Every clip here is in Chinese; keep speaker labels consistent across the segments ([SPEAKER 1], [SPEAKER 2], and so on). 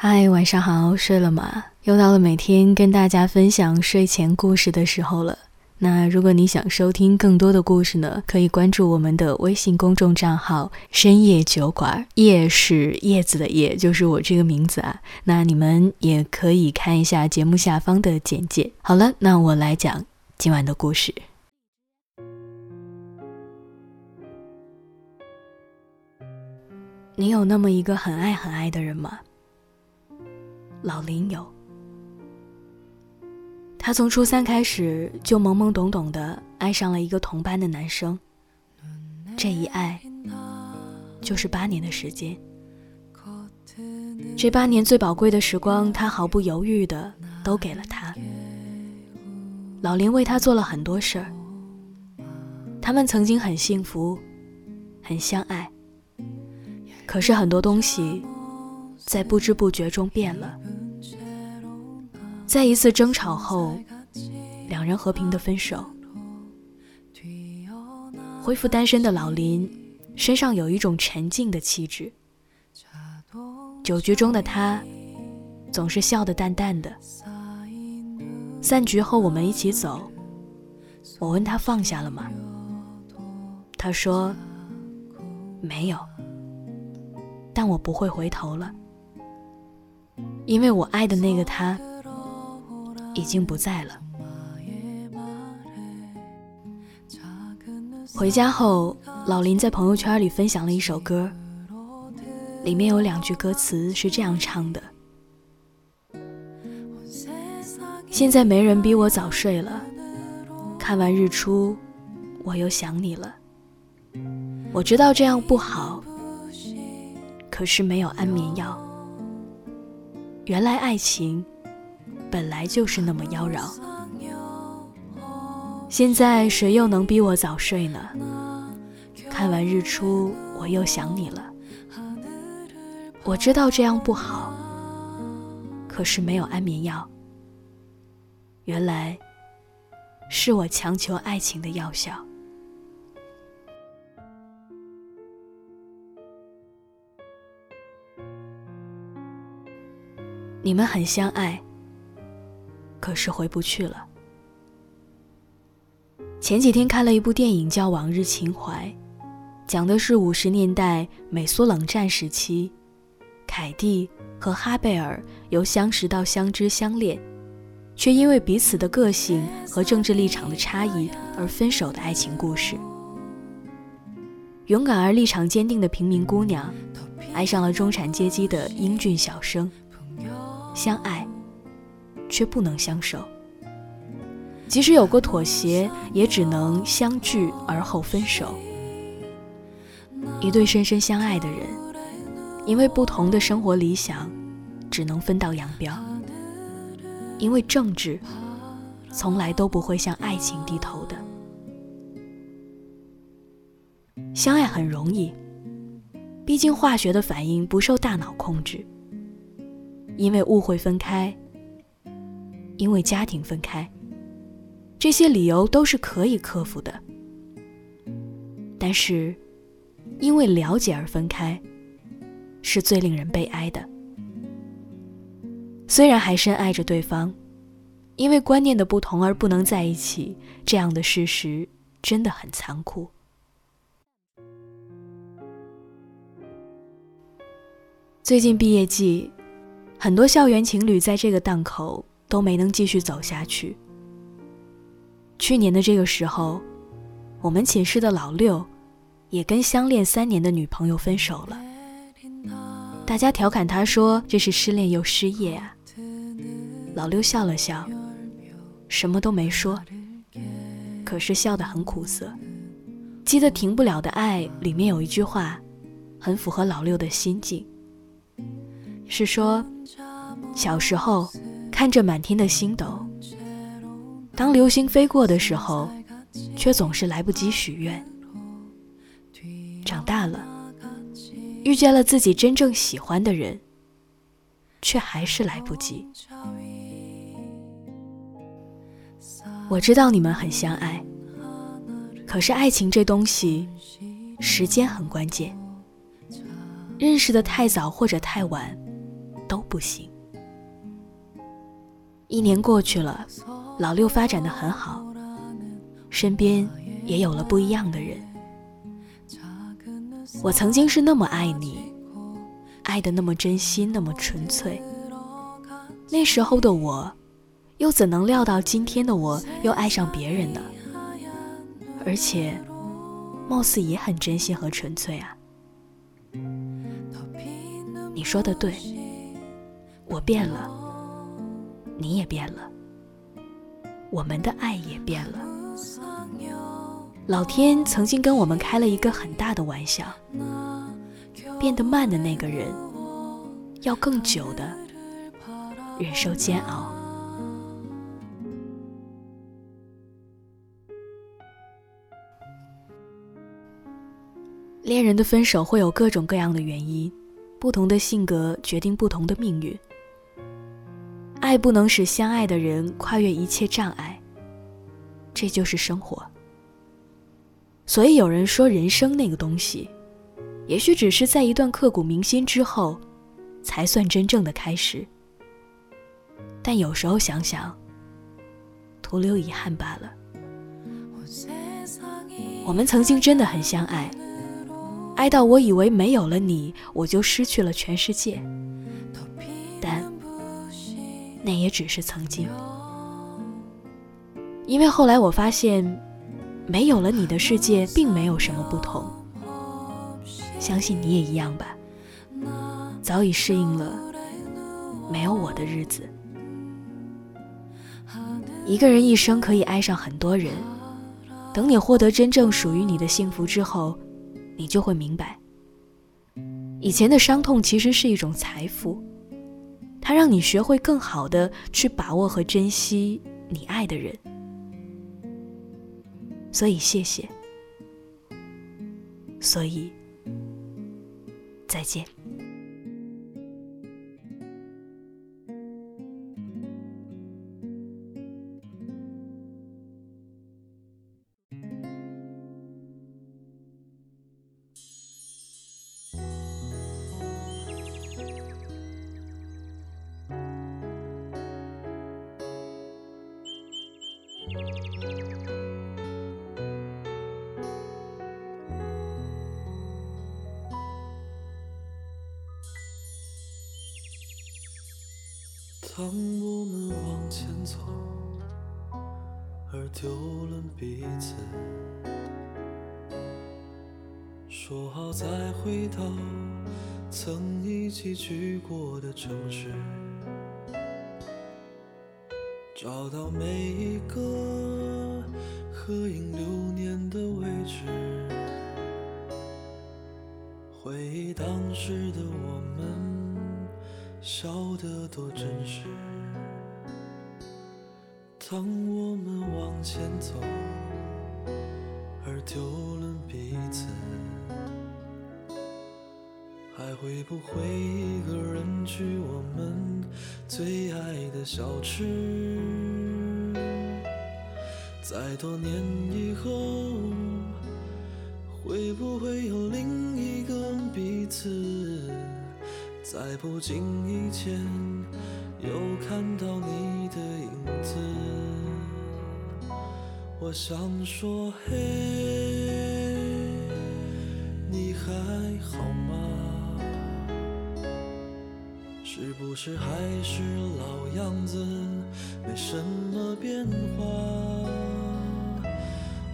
[SPEAKER 1] 嗨，晚上好，睡了吗？又到了每天跟大家分享睡前故事的时候了。那如果你想收听更多的故事呢，可以关注我们的微信公众账号“深夜酒馆”，叶是叶子的叶，就是我这个名字啊。那你们也可以看一下节目下方的简介。好了，那我来讲今晚的故事。你有那么一个很爱很爱的人吗？老林有，他从初三开始就懵懵懂懂的爱上了一个同班的男生，这一爱就是八年的时间。这八年最宝贵的时光，他毫不犹豫的都给了他。老林为他做了很多事儿，他们曾经很幸福，很相爱。可是很多东西。在不知不觉中变了，在一次争吵后，两人和平的分手。恢复单身的老林身上有一种沉静的气质。酒局中的他总是笑得淡淡的。散局后我们一起走，我问他放下了吗？他说没有，但我不会回头了。因为我爱的那个他已经不在了。回家后，老林在朋友圈里分享了一首歌，里面有两句歌词是这样唱的：“现在没人逼我早睡了，看完日出，我又想你了。我知道这样不好，可是没有安眠药。”原来爱情本来就是那么妖娆。现在谁又能逼我早睡呢？看完日出，我又想你了。我知道这样不好，可是没有安眠药。原来是我强求爱情的药效。你们很相爱，可是回不去了。前几天看了一部电影，叫《往日情怀》，讲的是五十年代美苏冷战时期，凯蒂和哈贝尔由相识到相知相恋，却因为彼此的个性和政治立场的差异而分手的爱情故事。勇敢而立场坚定的平民姑娘，爱上了中产阶级的英俊小生。相爱，却不能相守。即使有过妥协，也只能相聚而后分手。一对深深相爱的人，因为不同的生活理想，只能分道扬镳。因为政治，从来都不会向爱情低头的。相爱很容易，毕竟化学的反应不受大脑控制。因为误会分开，因为家庭分开，这些理由都是可以克服的。但是，因为了解而分开，是最令人悲哀的。虽然还深爱着对方，因为观念的不同而不能在一起，这样的事实真的很残酷。最近毕业季。很多校园情侣在这个档口都没能继续走下去。去年的这个时候，我们寝室的老六也跟相恋三年的女朋友分手了。大家调侃他说：“这是失恋又失业啊。”老六笑了笑，什么都没说，可是笑得很苦涩。记得《停不了的爱》里面有一句话，很符合老六的心境。是说，小时候看着满天的星斗，当流星飞过的时候，却总是来不及许愿。长大了，遇见了自己真正喜欢的人，却还是来不及。我知道你们很相爱，可是爱情这东西，时间很关键。认识的太早或者太晚。都不行。一年过去了，老六发展的很好，身边也有了不一样的人。我曾经是那么爱你，爱的那么真心，那么纯粹。那时候的我，又怎能料到今天的我又爱上别人呢？而且，貌似也很真心和纯粹啊。你说的对，我变了。你也变了，我们的爱也变了。老天曾经跟我们开了一个很大的玩笑，变得慢的那个人，要更久的忍受煎熬。恋人的分手会有各种各样的原因，不同的性格决定不同的命运。爱不能使相爱的人跨越一切障碍，这就是生活。所以有人说，人生那个东西，也许只是在一段刻骨铭心之后，才算真正的开始。但有时候想想，徒留遗憾罢了。我们曾经真的很相爱，爱到我以为没有了你，我就失去了全世界。那也只是曾经，因为后来我发现，没有了你的世界并没有什么不同。相信你也一样吧，早已适应了没有我的日子。一个人一生可以爱上很多人，等你获得真正属于你的幸福之后，你就会明白，以前的伤痛其实是一种财富。它让你学会更好的去把握和珍惜你爱的人，所以谢谢，所以再见。
[SPEAKER 2] 当我们往前走，而丢了彼此，说好再回到曾一起去过的城市，找到每一个合影留念的位置，回忆当时的我们。笑得多真实。当我们往前走，而丢了彼此，还会不会一个人去我们最爱的小吃？在多年以后，会不会有另一个彼此？在不经意间，又看到你的影子。我想说，嘿，你还好吗？是不是还是老样子，没什么变化？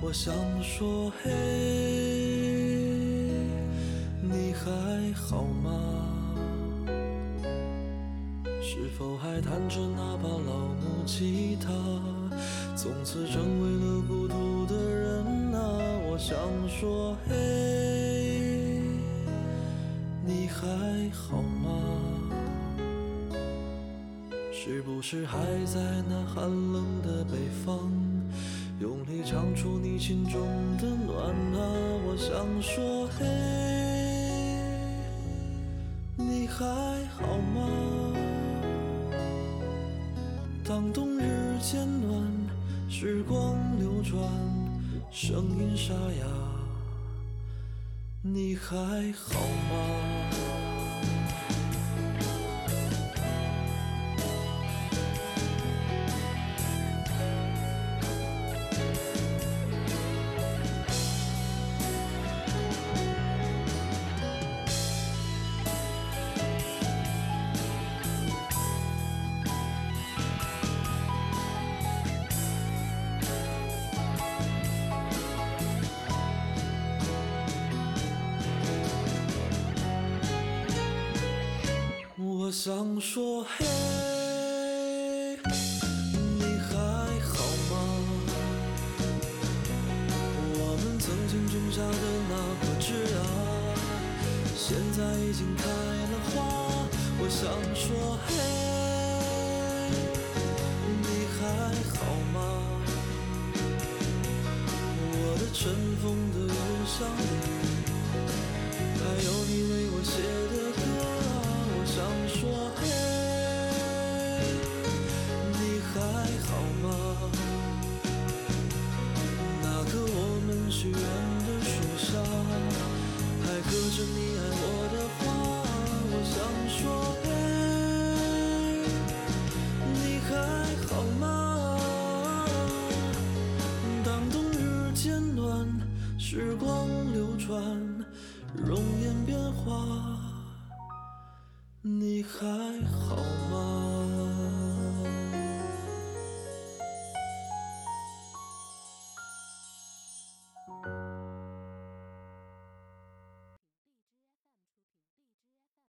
[SPEAKER 2] 我想说，嘿，你还好吗？是否还弹着那把老木吉他？从此成为了孤独的人啊！我想说，嘿，你还好吗？是不是还在那寒冷的北方，用力唱出你心中的暖啊？我想说，嘿，你还好吗？当冬日渐暖，时光流转，声音沙哑，你还好吗？想说，嘿，你还好吗？我们曾经种下的那颗枝芽，现在已经开了花。我想说，嘿，你还好吗？我的尘封的邮箱里，还有你为我写的时光流转，容颜变化，你还好吗？